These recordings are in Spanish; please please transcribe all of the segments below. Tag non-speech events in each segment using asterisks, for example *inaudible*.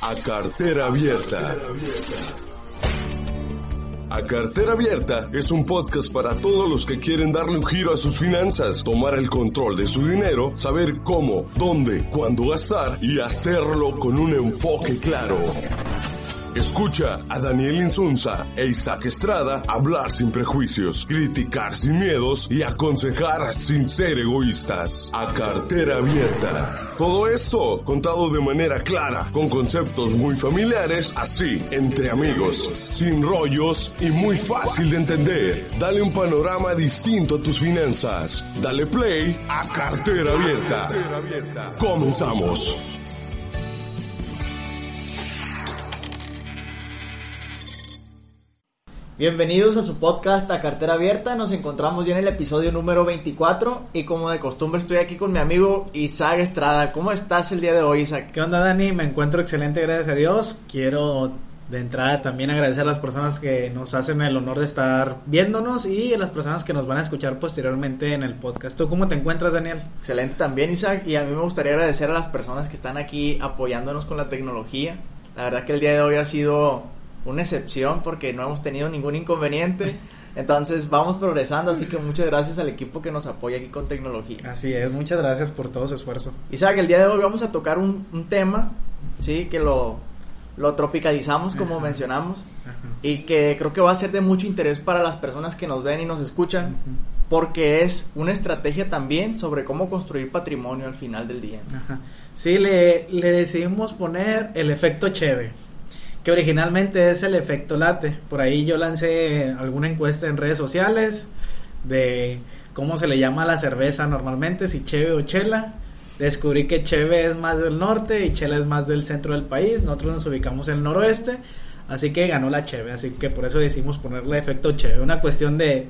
A cartera abierta. A Cartera Abierta es un podcast para todos los que quieren darle un giro a sus finanzas, tomar el control de su dinero, saber cómo, dónde, cuándo gastar y hacerlo con un enfoque claro. Escucha a Daniel Insunza e Isaac Estrada hablar sin prejuicios, criticar sin miedos y aconsejar sin ser egoístas. A cartera abierta. Todo esto contado de manera clara, con conceptos muy familiares, así, entre amigos, sin rollos y muy fácil de entender. Dale un panorama distinto a tus finanzas. Dale play a cartera abierta. Comenzamos. Bienvenidos a su podcast A Cartera Abierta. Nos encontramos ya en el episodio número 24 y como de costumbre estoy aquí con mi amigo Isaac Estrada. ¿Cómo estás el día de hoy, Isaac? ¿Qué onda, Dani? Me encuentro excelente, gracias a Dios. Quiero de entrada también agradecer a las personas que nos hacen el honor de estar viéndonos y a las personas que nos van a escuchar posteriormente en el podcast. ¿Tú cómo te encuentras, Daniel? Excelente también, Isaac. Y a mí me gustaría agradecer a las personas que están aquí apoyándonos con la tecnología. La verdad que el día de hoy ha sido una excepción porque no hemos tenido ningún inconveniente. Entonces vamos progresando, así que muchas gracias al equipo que nos apoya aquí con tecnología. Así es, muchas gracias por todo su esfuerzo. Isaac, el día de hoy vamos a tocar un, un tema, sí, que lo, lo tropicalizamos como mencionamos y que creo que va a ser de mucho interés para las personas que nos ven y nos escuchan. Porque es una estrategia también sobre cómo construir patrimonio al final del día. Sí, le, le decidimos poner el efecto Cheve que originalmente es el efecto late. Por ahí yo lancé alguna encuesta en redes sociales de cómo se le llama la cerveza normalmente, si cheve o chela. Descubrí que cheve es más del norte y chela es más del centro del país. Nosotros nos ubicamos en el noroeste, así que ganó la cheve. Así que por eso decidimos ponerle efecto cheve. Una cuestión de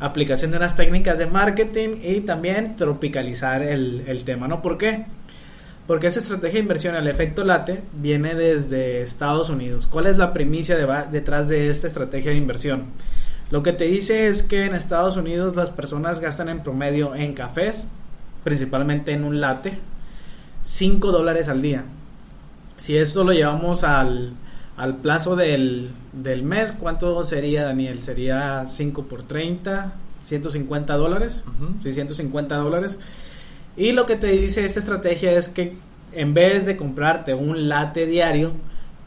aplicación de unas técnicas de marketing y también tropicalizar el, el tema, ¿no? ¿Por qué? Porque esa estrategia de inversión, el efecto late, viene desde Estados Unidos. ¿Cuál es la primicia detrás de esta estrategia de inversión? Lo que te dice es que en Estados Unidos las personas gastan en promedio en cafés, principalmente en un latte, 5 dólares al día. Si esto lo llevamos al, al plazo del, del, mes, ¿cuánto sería, Daniel? Sería 5 por 30, 150 dólares. Uh 150 dólares. Y lo que te dice esta estrategia es que en vez de comprarte un late diario,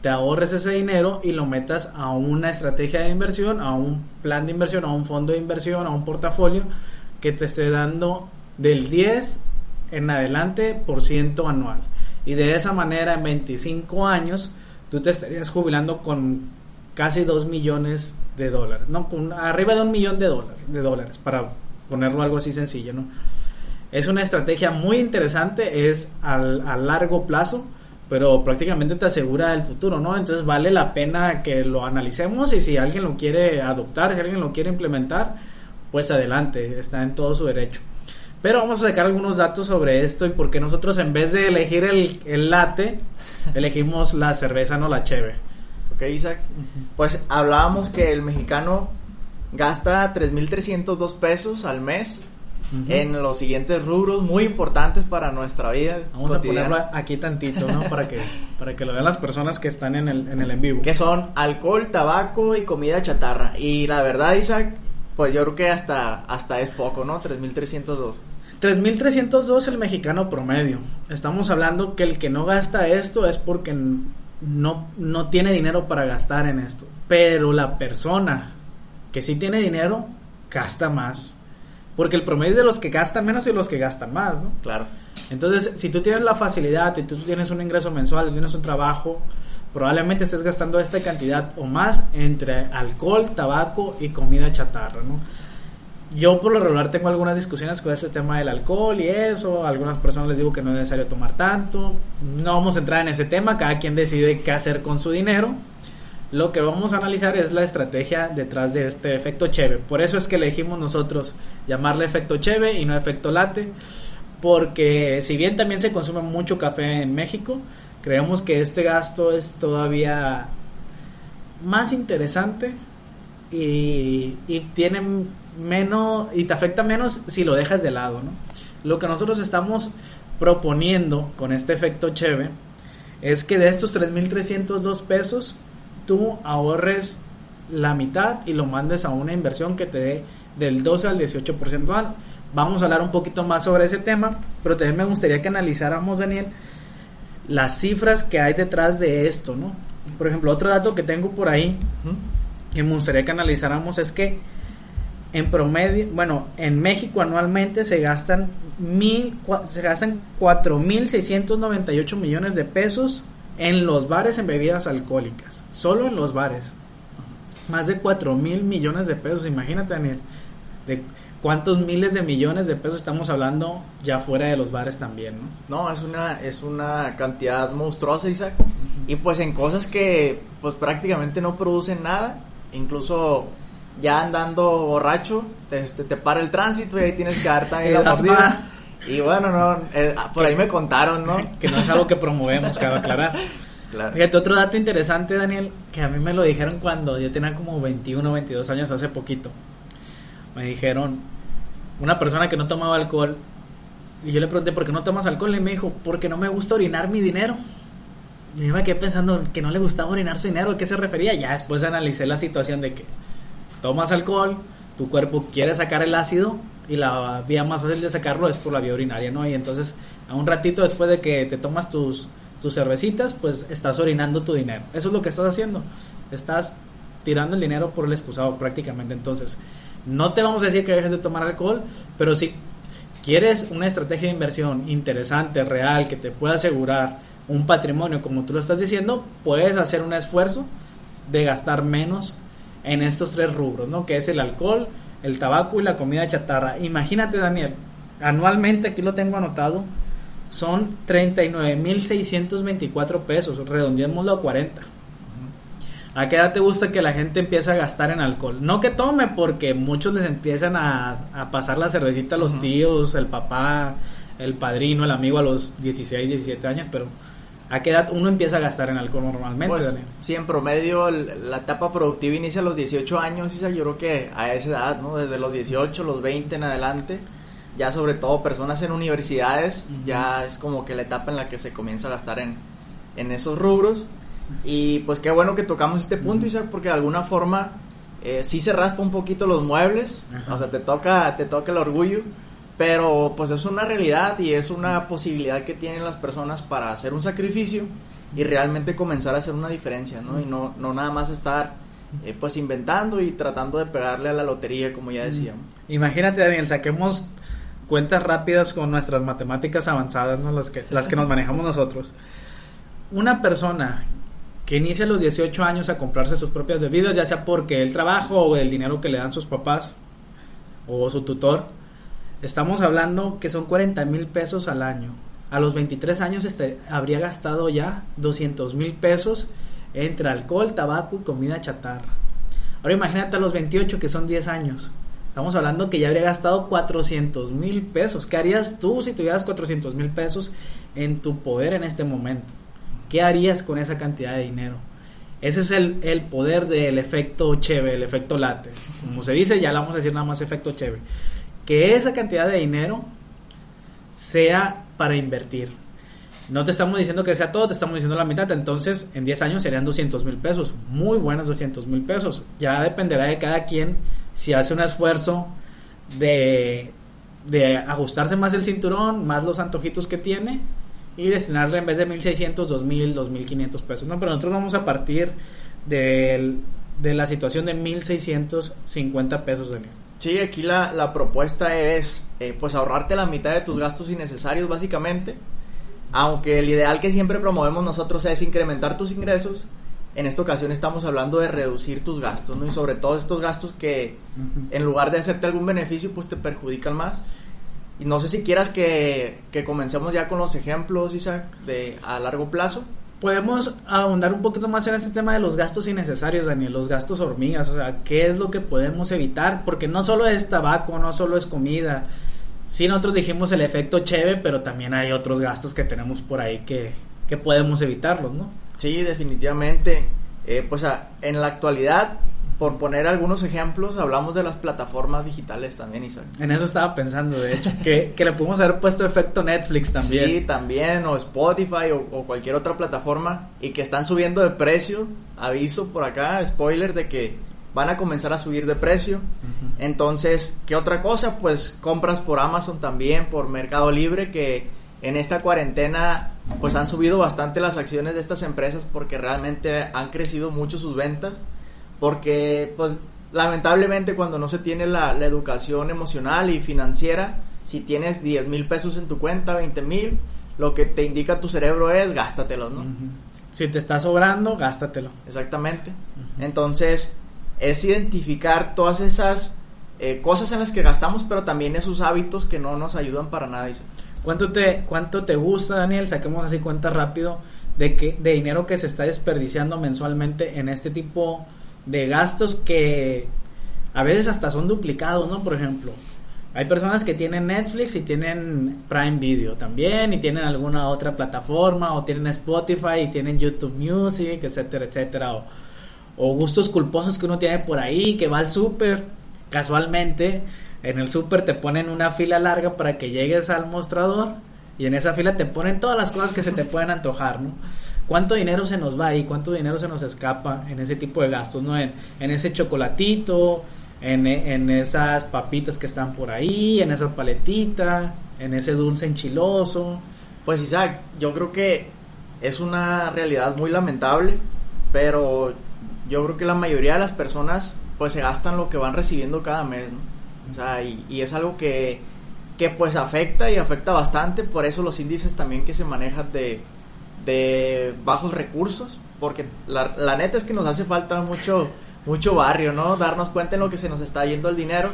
te ahorres ese dinero y lo metas a una estrategia de inversión, a un plan de inversión, a un fondo de inversión, a un portafolio que te esté dando del 10 en adelante por ciento anual. Y de esa manera en 25 años tú te estarías jubilando con casi 2 millones de dólares, no, con arriba de un millón de dólares, de dólares para ponerlo algo así sencillo, ¿no? Es una estrategia muy interesante, es al, a largo plazo, pero prácticamente te asegura el futuro, ¿no? Entonces vale la pena que lo analicemos y si alguien lo quiere adoptar, si alguien lo quiere implementar, pues adelante, está en todo su derecho. Pero vamos a sacar algunos datos sobre esto y por qué nosotros en vez de elegir el, el latte, *laughs* elegimos la cerveza, no la cheve. Ok, Isaac. Pues hablábamos que el mexicano gasta 3.302 pesos al mes en los siguientes rubros muy importantes para nuestra vida. Vamos a ponerlo aquí tantito, ¿no? para que para que lo vean las personas que están en el, en el en vivo. Que son alcohol, tabaco y comida chatarra. Y la verdad, Isaac, pues yo creo que hasta, hasta es poco, ¿no? 3.302. 3.302 el mexicano promedio. Estamos hablando que el que no gasta esto es porque no, no tiene dinero para gastar en esto. Pero la persona que sí tiene dinero gasta más. Porque el promedio es de los que gastan menos y los que gastan más, ¿no? Claro. Entonces, si tú tienes la facilidad y tú tienes un ingreso mensual, tienes un trabajo, probablemente estés gastando esta cantidad o más entre alcohol, tabaco y comida chatarra, ¿no? Yo por lo regular tengo algunas discusiones con este tema del alcohol y eso, a algunas personas les digo que no es necesario tomar tanto, no vamos a entrar en ese tema, cada quien decide qué hacer con su dinero, lo que vamos a analizar es la estrategia detrás de este efecto Cheve. Por eso es que elegimos nosotros llamarle efecto Cheve y no efecto Late, porque si bien también se consume mucho café en México, creemos que este gasto es todavía más interesante y, y tiene menos y te afecta menos si lo dejas de lado, ¿no? Lo que nosotros estamos proponiendo con este efecto Cheve es que de estos 3.302 pesos, tú ahorres la mitad y lo mandes a una inversión que te dé del 12 al 18% anual. Vamos a hablar un poquito más sobre ese tema, pero también me gustaría que analizáramos, Daniel, las cifras que hay detrás de esto, ¿no? Por ejemplo, otro dato que tengo por ahí, que me gustaría que analizáramos, es que en promedio, bueno, en México anualmente se gastan mil, se gastan 4.698 millones de pesos en los bares en bebidas alcohólicas, solo en los bares. Más de 4 mil millones de pesos, imagínate Daniel, de cuántos miles de millones de pesos estamos hablando ya fuera de los bares también, ¿no? No, es una, es una cantidad monstruosa, Isaac. Y pues en cosas que pues prácticamente no producen nada, incluso ya andando borracho, te, este, te para el tránsito y ahí tienes que dar también *laughs* la mordida. Y bueno, no, eh, por ahí me contaron, ¿no? Que no es algo que promovemos, cabe aclarar. *laughs* Claro. Fíjate, otro dato interesante, Daniel, que a mí me lo dijeron cuando yo tenía como 21 o 22 años, hace poquito. Me dijeron, una persona que no tomaba alcohol, y yo le pregunté, ¿por qué no tomas alcohol? Y me dijo, porque no me gusta orinar mi dinero. Y yo me quedé pensando que no le gustaba orinar su dinero, ¿a qué se refería? Ya después analicé la situación de que tomas alcohol, tu cuerpo quiere sacar el ácido y la vía más fácil de sacarlo es por la vía urinaria, ¿no? Y entonces, a un ratito después de que te tomas tus, tus cervecitas, pues estás orinando tu dinero. Eso es lo que estás haciendo. Estás tirando el dinero por el excusado prácticamente. Entonces, no te vamos a decir que dejes de tomar alcohol, pero si quieres una estrategia de inversión interesante, real, que te pueda asegurar un patrimonio como tú lo estás diciendo, puedes hacer un esfuerzo de gastar menos en estos tres rubros, ¿no? Que es el alcohol, el tabaco y la comida chatarra. Imagínate, Daniel, anualmente, aquí lo tengo anotado, son 39.624 pesos, redondeémoslo a 40. ¿A qué edad te gusta que la gente empiece a gastar en alcohol? No que tome, porque muchos les empiezan a, pasar la cervecita a los tíos, el papá, el padrino, el amigo a los 16, 17 años, pero ¿A qué edad uno empieza a gastar en alcohol normalmente, pues, Sí, en promedio la etapa productiva inicia a los 18 años, y yo creo que a esa edad, ¿no? Desde los 18, los 20 en adelante, ya sobre todo personas en universidades, ya es como que la etapa en la que se comienza a gastar en, en esos rubros. Y pues qué bueno que tocamos este punto, Isaac, porque de alguna forma eh, sí se raspa un poquito los muebles, o sea, te toca, te toca el orgullo pero pues es una realidad y es una posibilidad que tienen las personas para hacer un sacrificio y realmente comenzar a hacer una diferencia, ¿no? Y no, no nada más estar eh, pues inventando y tratando de pegarle a la lotería, como ya decíamos. Imagínate, Daniel, saquemos cuentas rápidas con nuestras matemáticas avanzadas, ¿no? las, que, las que nos manejamos nosotros. Una persona que inicia a los 18 años a comprarse sus propias bebidas, ya sea porque el trabajo o el dinero que le dan sus papás o su tutor, Estamos hablando que son 40 mil pesos al año. A los 23 años este, habría gastado ya 200 mil pesos entre alcohol, tabaco y comida chatarra. Ahora imagínate a los 28 que son 10 años. Estamos hablando que ya habría gastado 400 mil pesos. ¿Qué harías tú si tuvieras 400 mil pesos en tu poder en este momento? ¿Qué harías con esa cantidad de dinero? Ese es el, el poder del efecto cheve, el efecto late. Como se dice, ya le vamos a decir nada más efecto cheve que esa cantidad de dinero sea para invertir. No te estamos diciendo que sea todo, te estamos diciendo la mitad. Entonces, en 10 años serían 200 mil pesos. Muy buenos 200 mil pesos. Ya dependerá de cada quien si hace un esfuerzo de, de ajustarse más el cinturón, más los antojitos que tiene y destinarle en vez de 1.600, 2.000, 2.500 pesos. No, pero nosotros vamos a partir de la situación de 1.650 pesos de Sí, aquí la, la propuesta es eh, pues ahorrarte la mitad de tus gastos innecesarios básicamente. Aunque el ideal que siempre promovemos nosotros es incrementar tus ingresos, en esta ocasión estamos hablando de reducir tus gastos, ¿no? Y sobre todo estos gastos que en lugar de hacerte algún beneficio, pues te perjudican más. Y no sé si quieras que, que comencemos ya con los ejemplos, Isaac, de a largo plazo podemos ahondar un poquito más en ese tema de los gastos innecesarios, Daniel, los gastos hormigas, o sea, qué es lo que podemos evitar, porque no solo es tabaco, no solo es comida. Sí, nosotros dijimos el efecto cheve, pero también hay otros gastos que tenemos por ahí que, que podemos evitarlos, ¿no? Sí, definitivamente. Eh, pues en la actualidad, por poner algunos ejemplos, hablamos de las plataformas digitales también, Isaac. En eso estaba pensando, de hecho, que, que le pudimos haber puesto efecto Netflix también. Sí, también, o Spotify o, o, cualquier otra plataforma, y que están subiendo de precio. Aviso por acá, spoiler, de que van a comenzar a subir de precio. Entonces, ¿qué otra cosa? Pues compras por Amazon también, por Mercado Libre, que en esta cuarentena pues han subido bastante las acciones de estas empresas porque realmente han crecido mucho sus ventas porque pues lamentablemente cuando no se tiene la, la educación emocional y financiera si tienes 10 mil pesos en tu cuenta 20 mil lo que te indica tu cerebro es gástatelos no si te está sobrando gástatelo. Exactamente. Entonces es identificar todas esas eh, cosas en las que gastamos pero también esos hábitos que no nos ayudan para nada Isaac. ¿Cuánto te, ¿Cuánto te gusta, Daniel? Saquemos así cuenta rápido de, que, de dinero que se está desperdiciando mensualmente en este tipo de gastos que a veces hasta son duplicados, ¿no? Por ejemplo, hay personas que tienen Netflix y tienen Prime Video también, y tienen alguna otra plataforma, o tienen Spotify y tienen YouTube Music, etcétera, etcétera, o, o gustos culposos que uno tiene por ahí, que va al súper casualmente en el súper te ponen una fila larga para que llegues al mostrador y en esa fila te ponen todas las cosas que se te pueden antojar, ¿no? ¿Cuánto dinero se nos va ahí? ¿Cuánto dinero se nos escapa en ese tipo de gastos, ¿no? En, en ese chocolatito, en, en, esas papitas que están por ahí, en esa paletita, en ese dulce enchiloso. Pues Isaac, yo creo que es una realidad muy lamentable, pero yo creo que la mayoría de las personas pues se gastan lo que van recibiendo cada mes, ¿no? O sea, y, y, es algo que, que pues afecta y afecta bastante, por eso los índices también que se manejan de, de bajos recursos, porque la, la, neta es que nos hace falta mucho mucho barrio, ¿no? Darnos cuenta en lo que se nos está yendo el dinero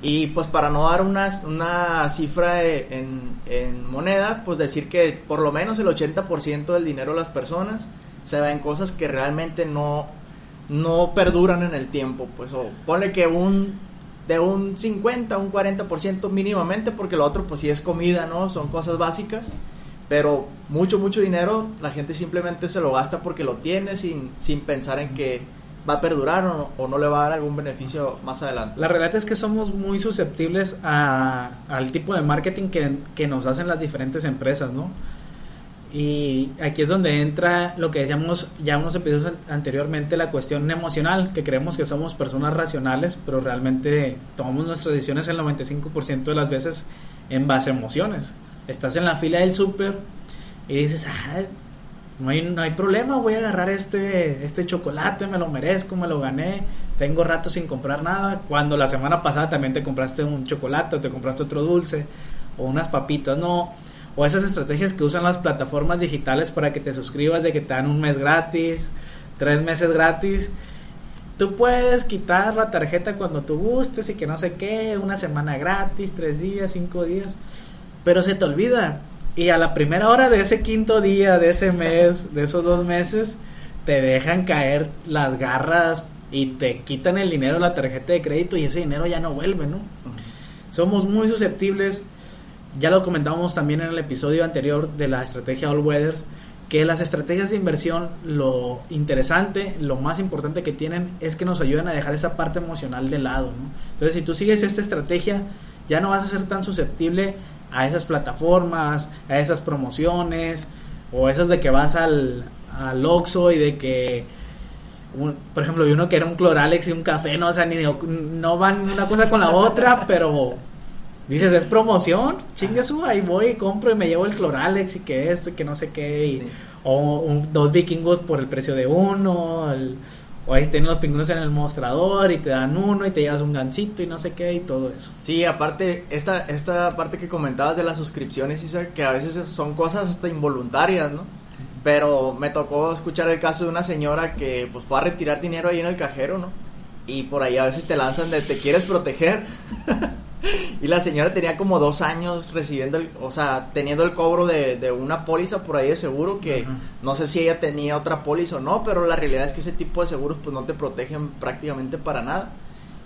y pues para no dar una, una cifra en, en moneda, pues decir que por lo menos el 80% del dinero de las personas se va en cosas que realmente no, no perduran en el tiempo, pues o ponle que un de un 50, un 40% mínimamente, porque lo otro pues sí es comida, ¿no? Son cosas básicas, pero mucho, mucho dinero la gente simplemente se lo gasta porque lo tiene sin, sin pensar en que va a perdurar o, o no le va a dar algún beneficio más adelante. La realidad es que somos muy susceptibles a, al tipo de marketing que, que nos hacen las diferentes empresas, ¿no? Y aquí es donde entra lo que decíamos ya unos episodios anteriormente, la cuestión emocional, que creemos que somos personas racionales, pero realmente tomamos nuestras decisiones el 95% de las veces en base a emociones. Estás en la fila del súper y dices, ah, no hay, no hay problema, voy a agarrar este, este chocolate, me lo merezco, me lo gané, tengo rato sin comprar nada, cuando la semana pasada también te compraste un chocolate o te compraste otro dulce o unas papitas, no. O esas estrategias que usan las plataformas digitales para que te suscribas de que te dan un mes gratis, tres meses gratis. Tú puedes quitar la tarjeta cuando tú gustes y que no sé qué, una semana gratis, tres días, cinco días, pero se te olvida. Y a la primera hora de ese quinto día, de ese mes, de esos dos meses, te dejan caer las garras y te quitan el dinero la tarjeta de crédito y ese dinero ya no vuelve, ¿no? Somos muy susceptibles ya lo comentábamos también en el episodio anterior de la estrategia All Weathers, que las estrategias de inversión, lo interesante, lo más importante que tienen es que nos ayudan a dejar esa parte emocional de lado. ¿no? Entonces, si tú sigues esta estrategia, ya no vas a ser tan susceptible a esas plataformas, a esas promociones, o esas de que vas al, al Oxxo y de que, un, por ejemplo, vi uno que era un Cloralex y un café, no, o sea, ni, no van una cosa con la otra, *laughs* pero dices, es promoción, chingue su, ahí voy, compro y me llevo el Cloralex y que esto que no sé qué, y, sí. o un, dos vikingos por el precio de uno, el, o ahí tienen los pingüinos en el mostrador y te dan uno y te llevas un gancito y no sé qué y todo eso. Sí, aparte, esta, esta parte que comentabas de las suscripciones, Isaac, que a veces son cosas hasta involuntarias, ¿no? Pero me tocó escuchar el caso de una señora que pues fue a retirar dinero ahí en el cajero, ¿no? Y por ahí a veces te lanzan de te quieres proteger. *laughs* *laughs* y la señora tenía como dos años recibiendo, el, o sea, teniendo el cobro de, de una póliza por ahí de seguro que uh -huh. no sé si ella tenía otra póliza o no, pero la realidad es que ese tipo de seguros pues no te protegen prácticamente para nada.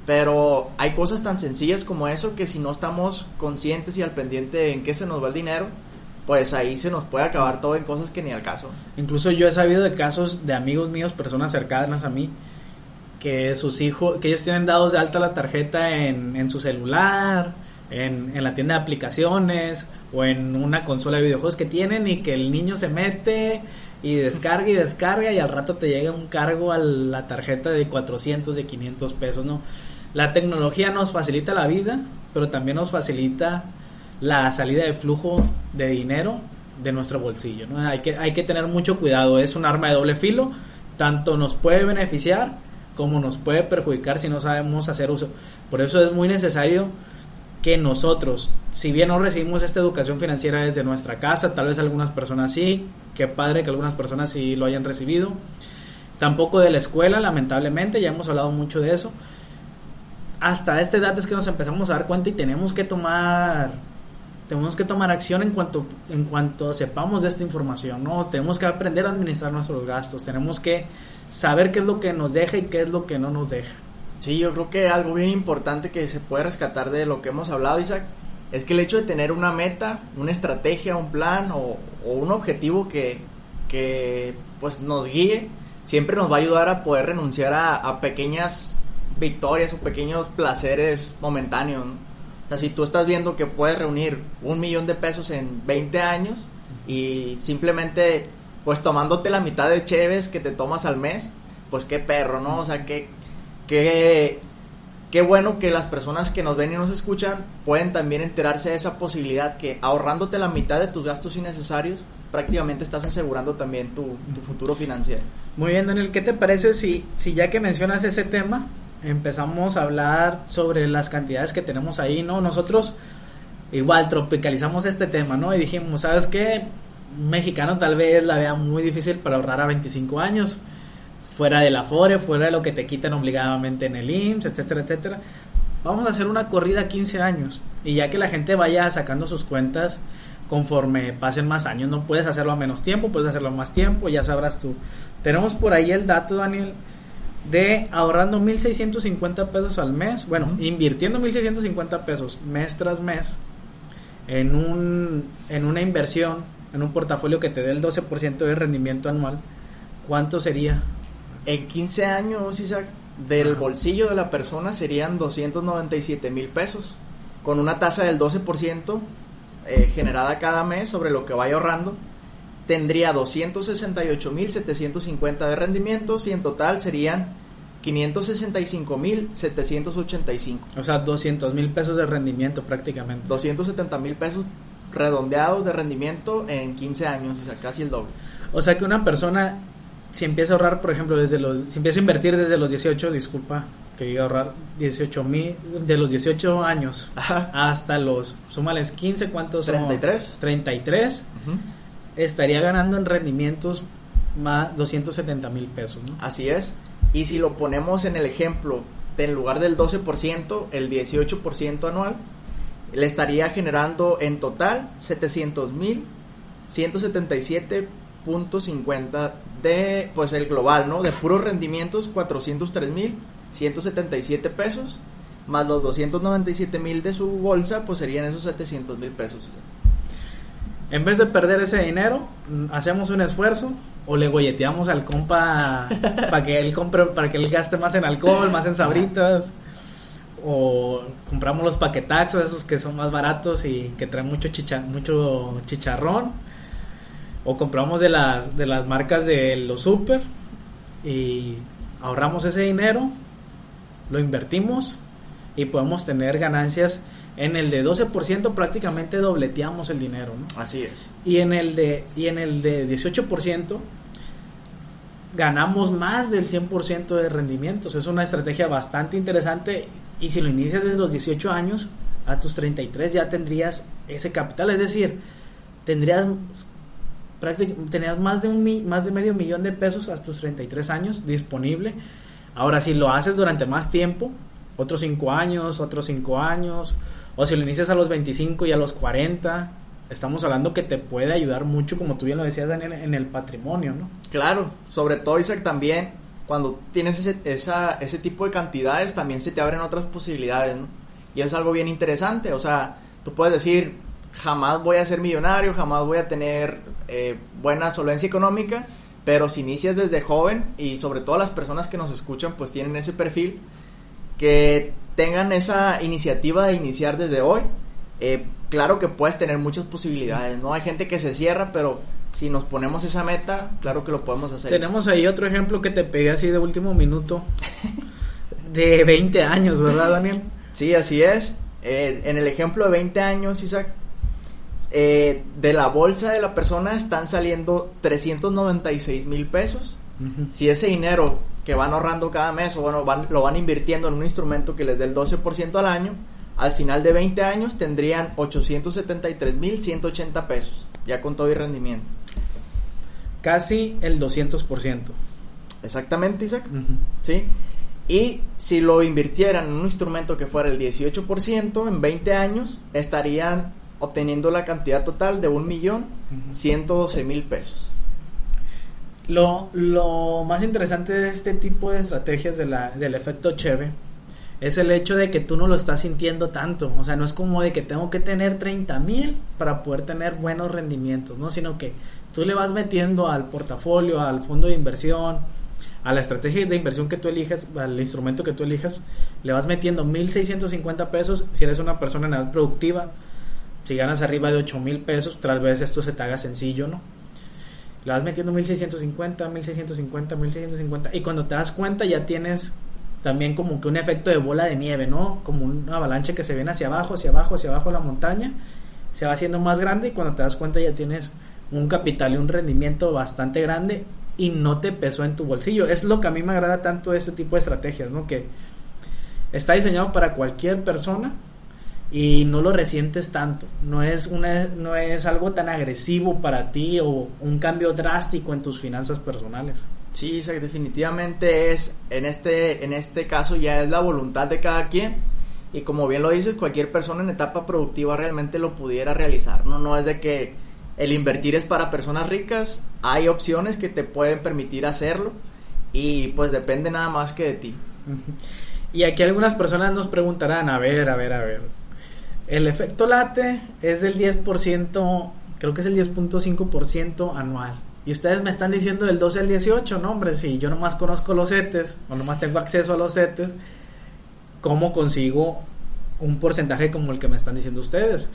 Pero hay cosas tan sencillas como eso que si no estamos conscientes y al pendiente en qué se nos va el dinero, pues ahí se nos puede acabar todo en cosas que ni al caso. Incluso yo he sabido de casos de amigos míos, personas cercanas a mí, que sus hijos, que ellos tienen dados de alta la tarjeta en, en su celular, en, en, la tienda de aplicaciones o en una consola de videojuegos que tienen y que el niño se mete y descarga y descarga y al rato te llega un cargo a la tarjeta de 400, de 500 pesos, ¿no? La tecnología nos facilita la vida, pero también nos facilita la salida de flujo de dinero de nuestro bolsillo, ¿no? Hay que, hay que tener mucho cuidado, es un arma de doble filo, tanto nos puede beneficiar como nos puede perjudicar si no sabemos hacer uso. Por eso es muy necesario que nosotros, si bien no recibimos esta educación financiera desde nuestra casa, tal vez algunas personas sí, qué padre que algunas personas sí lo hayan recibido, tampoco de la escuela, lamentablemente, ya hemos hablado mucho de eso. Hasta esta edad es que nos empezamos a dar cuenta y tenemos que tomar tenemos que tomar acción en cuanto en cuanto sepamos de esta información, ¿no? Tenemos que aprender a administrar nuestros gastos, tenemos que saber qué es lo que nos deja y qué es lo que no nos deja. Sí, yo creo que algo bien importante que se puede rescatar de lo que hemos hablado, Isaac, es que el hecho de tener una meta, una estrategia, un plan o, un objetivo que, que, pues nos guíe, siempre nos va a ayudar a poder renunciar a, pequeñas victorias o pequeños placeres momentáneos. O sea, si tú estás viendo que puedes reunir un millón de pesos en 20 años y simplemente pues tomándote la mitad de cheves que te tomas al mes, pues qué perro, ¿no? O sea, qué, qué, qué bueno que las personas que nos ven y nos escuchan pueden también enterarse de esa posibilidad que ahorrándote la mitad de tus gastos innecesarios, prácticamente estás asegurando también tu, tu futuro financiero. Muy bien, Daniel, ¿qué te parece si, si ya que mencionas ese tema, empezamos a hablar sobre las cantidades que tenemos ahí, ¿no? Nosotros igual tropicalizamos este tema, ¿no? Y dijimos, ¿sabes qué? mexicano tal vez la vea muy difícil para ahorrar a 25 años, fuera del Afore, fuera de lo que te quitan obligadamente en el IMSS, etcétera, etcétera. Vamos a hacer una corrida a 15 años y ya que la gente vaya sacando sus cuentas conforme pasen más años, no puedes hacerlo a menos tiempo, puedes hacerlo a más tiempo, ya sabrás tú. Tenemos por ahí el dato, Daniel, de ahorrando 1.650 pesos al mes, bueno, invirtiendo 1.650 pesos mes tras mes en, un, en una inversión en un portafolio que te dé el 12% de rendimiento anual, ¿cuánto sería? En 15 años, Isaac, del bolsillo de la persona serían 297 mil pesos, con una tasa del 12% eh, generada cada mes sobre lo que vaya ahorrando. Tendría 268 mil 750 de rendimientos y en total serían 565 mil 785. O sea, 200 mil pesos de rendimiento prácticamente. 270 mil pesos redondeados de rendimiento en 15 años, o sea, casi el doble. O sea que una persona, si empieza a ahorrar, por ejemplo, desde los, si empieza a invertir desde los 18, disculpa, que iba a ahorrar 18 mil, de los 18 años hasta los, súmales 15, ¿cuántos 33. 33, estaría ganando en rendimientos más 270 mil pesos. Así es. Y si lo ponemos en el ejemplo, en lugar del 12%, el 18% anual, le estaría generando en total 700 mil 177.50 de pues el global, ¿no? De puros rendimientos 403 mil 177 pesos más los 297 mil de su bolsa pues serían esos 700 mil pesos. En vez de perder ese dinero, hacemos un esfuerzo o le golleteamos al compa *laughs* para que él compre, para que él gaste más en alcohol, más en sabritas. O compramos los paquetaxos, esos que son más baratos y que traen mucho, chicha, mucho chicharrón, o compramos de las, de las marcas de los super y ahorramos ese dinero, lo invertimos y podemos tener ganancias en el de 12% prácticamente dobleteamos el dinero, Así es. Y en el de y en el de 18% ganamos más del 100% de rendimientos. Es una estrategia bastante interesante y si lo inicias desde los 18 años, a tus 33 ya tendrías ese capital, es decir, tendrías tendrías más de un más de medio millón de pesos a tus 33 años disponible. Ahora si lo haces durante más tiempo, otros 5 años, otros 5 años, o si lo inicias a los 25 y a los 40, estamos hablando que te puede ayudar mucho, como tú bien lo decías, Daniel, en el patrimonio, ¿no? Claro, sobre todo, Isaac, también cuando tienes ese, esa, ese tipo de cantidades, también se te abren otras posibilidades, ¿no? Y es algo bien interesante, o sea, tú puedes decir, jamás voy a ser millonario, jamás voy a tener eh, buena solvencia económica, pero si inicias desde joven y sobre todo las personas que nos escuchan pues tienen ese perfil, que tengan esa iniciativa de iniciar desde hoy, eh, claro que puedes tener muchas posibilidades, ¿no? Hay gente que se cierra, pero si nos ponemos esa meta, claro que lo podemos hacer. Tenemos ahí otro ejemplo que te pegué así de último minuto, *laughs* de 20 años, ¿verdad, Daniel? Sí, así es. Eh, en el ejemplo de 20 años, Isaac, eh, de la bolsa de la persona están saliendo 396 mil pesos. Si ese dinero que van ahorrando cada mes o bueno, van, lo van invirtiendo en un instrumento que les dé el 12% al año, al final de 20 años tendrían 873 mil 180 pesos, ya con todo y rendimiento. Casi el 200%. Exactamente, Isaac. Sí. Y si lo invirtieran en un instrumento que fuera el 18%, en 20 años estarían obteniendo la cantidad total de 1.112.000 pesos. Lo, lo más interesante de este tipo de estrategias de la, del efecto Cheve es el hecho de que tú no lo estás sintiendo tanto. O sea, no es como de que tengo que tener 30 mil para poder tener buenos rendimientos, ¿no? Sino que tú le vas metiendo al portafolio, al fondo de inversión, a la estrategia de inversión que tú elijas, al instrumento que tú elijas, le vas metiendo 1.650 pesos si eres una persona en edad productiva si ganas arriba de 8 mil pesos, tal vez esto se te haga sencillo, ¿no? Le vas metiendo 1650, 1650, 1650 y cuando te das cuenta ya tienes también como que un efecto de bola de nieve, ¿no? Como una avalancha que se viene hacia abajo, hacia abajo, hacia abajo la montaña, se va haciendo más grande y cuando te das cuenta ya tienes un capital y un rendimiento bastante grande y no te pesó en tu bolsillo. Es lo que a mí me agrada tanto este tipo de estrategias, ¿no? Que está diseñado para cualquier persona y no lo resientes tanto. No es, una, no es algo tan agresivo para ti o un cambio drástico en tus finanzas personales. Sí, definitivamente es, en este, en este caso ya es la voluntad de cada quien y como bien lo dices, cualquier persona en etapa productiva realmente lo pudiera realizar, ¿no? No es de que el invertir es para personas ricas, hay opciones que te pueden permitir hacerlo y pues depende nada más que de ti. *laughs* Y aquí algunas personas nos preguntarán, a ver, a ver, a ver, el efecto late es del 10%, creo que es el 10.5% anual. Y ustedes me están diciendo del 12 al 18, no hombre, si yo nomás conozco los CETES, o nomás tengo acceso a los CETES, ¿cómo consigo un porcentaje como el que me están diciendo ustedes?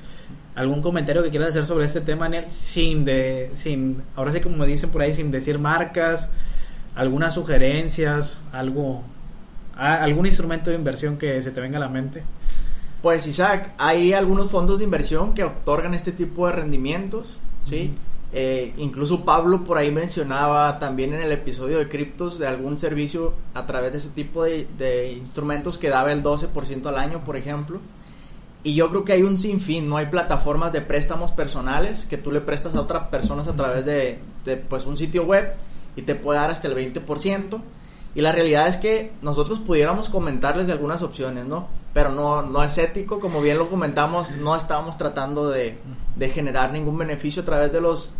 ¿Algún comentario que quieras hacer sobre este tema, Daniel? Sin de, sin, ahora sí como dicen por ahí, sin decir marcas, algunas sugerencias, algo, algún instrumento de inversión que se te venga a la mente. Pues Isaac, hay algunos fondos de inversión que otorgan este tipo de rendimientos, ¿sí? Eh, incluso Pablo por ahí mencionaba también en el episodio de criptos de algún servicio a través de ese tipo de, instrumentos que daba el 12% al año, por ejemplo. Y yo creo que hay un sinfín, no hay plataformas de préstamos personales que tú le prestas a otras personas a través de, de pues, un sitio web y te puede dar hasta el 20%. Y la realidad es que nosotros pudiéramos comentarles de algunas opciones, ¿no? Pero no, no es ético, como bien lo comentamos, no estábamos tratando de, generar ningún beneficio a través de los,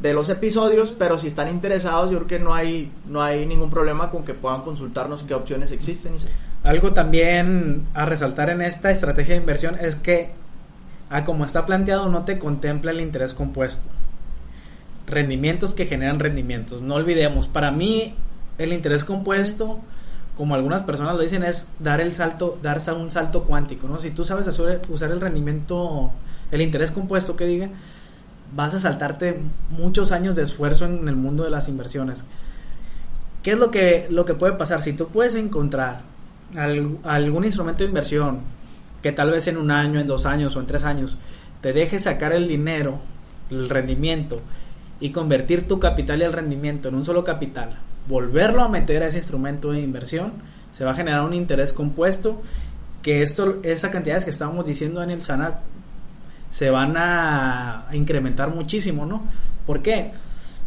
de los episodios, pero si están interesados, yo creo que no hay, no hay ningún problema con que puedan consultarnos qué opciones existen. Algo también a resaltar en esta estrategia de inversión es que, a como está planteado, no te contempla el interés compuesto. Rendimientos que generan rendimientos. No olvidemos, para mí el interés compuesto, como algunas personas lo dicen, es dar el salto, darse un salto cuántico, ¿no? Si tú sabes usar el rendimiento, el interés compuesto que diga, vas a saltarte muchos años de esfuerzo en el mundo de las inversiones. ¿Qué es lo que, lo que puede pasar? Si tú puedes encontrar algún instrumento de inversión que tal vez en un año, en dos años o en tres años te deje sacar el dinero, el rendimiento y convertir tu capital y el rendimiento en un solo capital, volverlo a meter a ese instrumento de inversión, se va a generar un interés compuesto que esto, esas cantidades que estábamos diciendo en el SANAC se van a incrementar muchísimo, ¿no? ¿Por qué?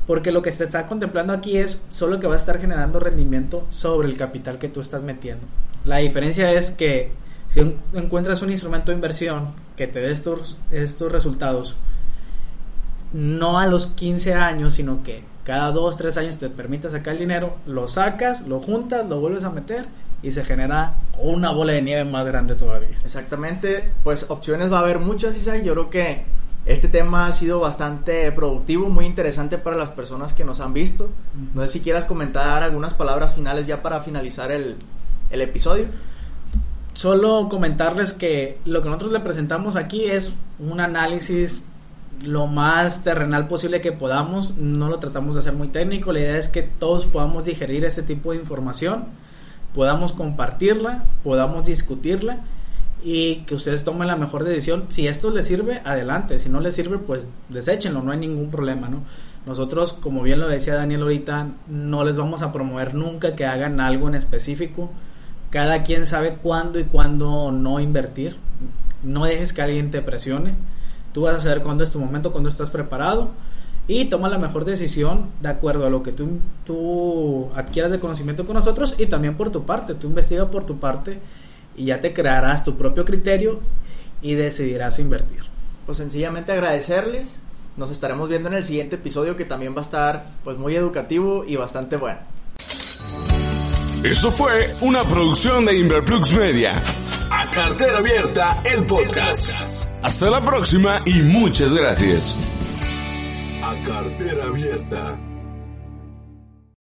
Porque lo que se está contemplando aquí es solo que va a estar generando rendimiento sobre el capital que tú estás metiendo. La diferencia es que si encuentras un instrumento de inversión que te dé estos, estos resultados, no a los 15 años, sino que cada 2, 3 años te permite sacar el dinero, lo sacas, lo juntas, lo vuelves a meter y se genera una bola de nieve más grande todavía. Exactamente, pues opciones va a haber muchas, Isaac. Yo creo que Este tema ha sido bastante productivo, muy interesante para las personas que nos han visto. No sé si quieras comentar algunas palabras finales ya para finalizar el, el episodio. Solo comentarles que lo que nosotros le presentamos aquí es un análisis lo más terrenal posible que podamos. No lo tratamos de hacer muy técnico. La idea es que todos podamos digerir este tipo de información, podamos compartirla, podamos discutirla y que ustedes tomen la mejor decisión. Si esto les sirve, adelante. Si no les sirve, pues deséchenlo, no hay ningún problema, ¿no? Nosotros, como bien lo decía Daniel ahorita, no les vamos a promover nunca que hagan algo en específico. Cada quien sabe cuándo y cuándo no invertir. No dejes que alguien te presione. Tú vas a saber cuándo es tu momento, cuándo estás preparado. Y toma la mejor decisión de acuerdo a lo que tú, tú adquieras de conocimiento con nosotros y también por tu parte. Tú investiga por tu parte y ya te crearás tu propio criterio y decidirás invertir. Pues sencillamente agradecerles. Nos estaremos viendo en el siguiente episodio que también va a estar pues muy educativo y bastante bueno. Eso fue una producción de Inverplux Media. A cartera abierta, el podcast. Hasta la próxima y muchas gracias. A cartera abierta.